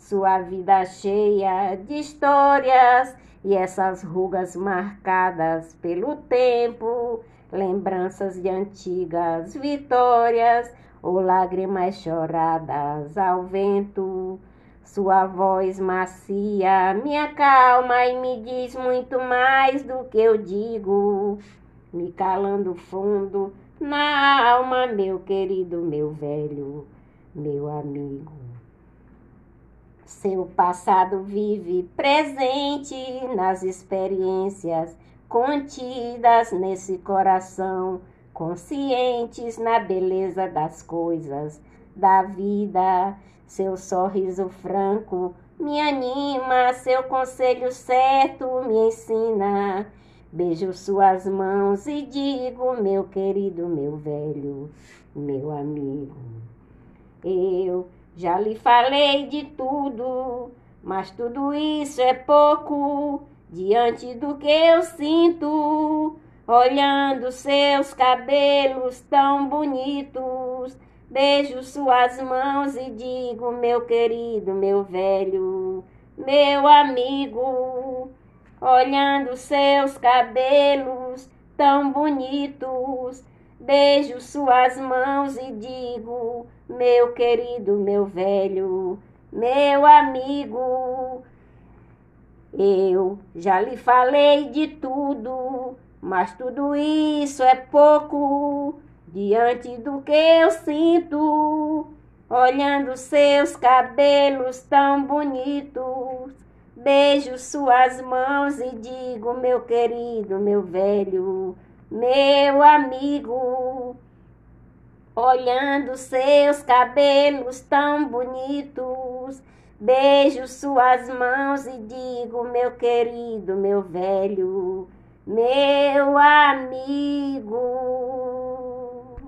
Sua vida cheia de histórias e essas rugas marcadas pelo tempo, lembranças de antigas vitórias ou lágrimas choradas ao vento. Sua voz macia me acalma e me diz muito mais do que eu digo, me calando fundo na alma, meu querido, meu velho, meu amigo. Seu passado vive presente nas experiências contidas nesse coração, conscientes na beleza das coisas da vida. Seu sorriso franco me anima, seu conselho certo me ensina. Beijo suas mãos e digo, meu querido, meu velho, meu amigo. Eu já lhe falei de tudo, mas tudo isso é pouco diante do que eu sinto, olhando seus cabelos tão bonitos Beijo suas mãos e digo, meu querido, meu velho, meu amigo, olhando seus cabelos tão bonitos. Beijo suas mãos e digo, meu querido, meu velho, meu amigo. Eu já lhe falei de tudo, mas tudo isso é pouco diante do que eu sinto, olhando seus cabelos tão bonitos. Beijo suas mãos e digo, meu querido, meu velho, meu amigo, olhando seus cabelos tão bonitos. Beijo suas mãos e digo, meu querido, meu velho, meu amigo.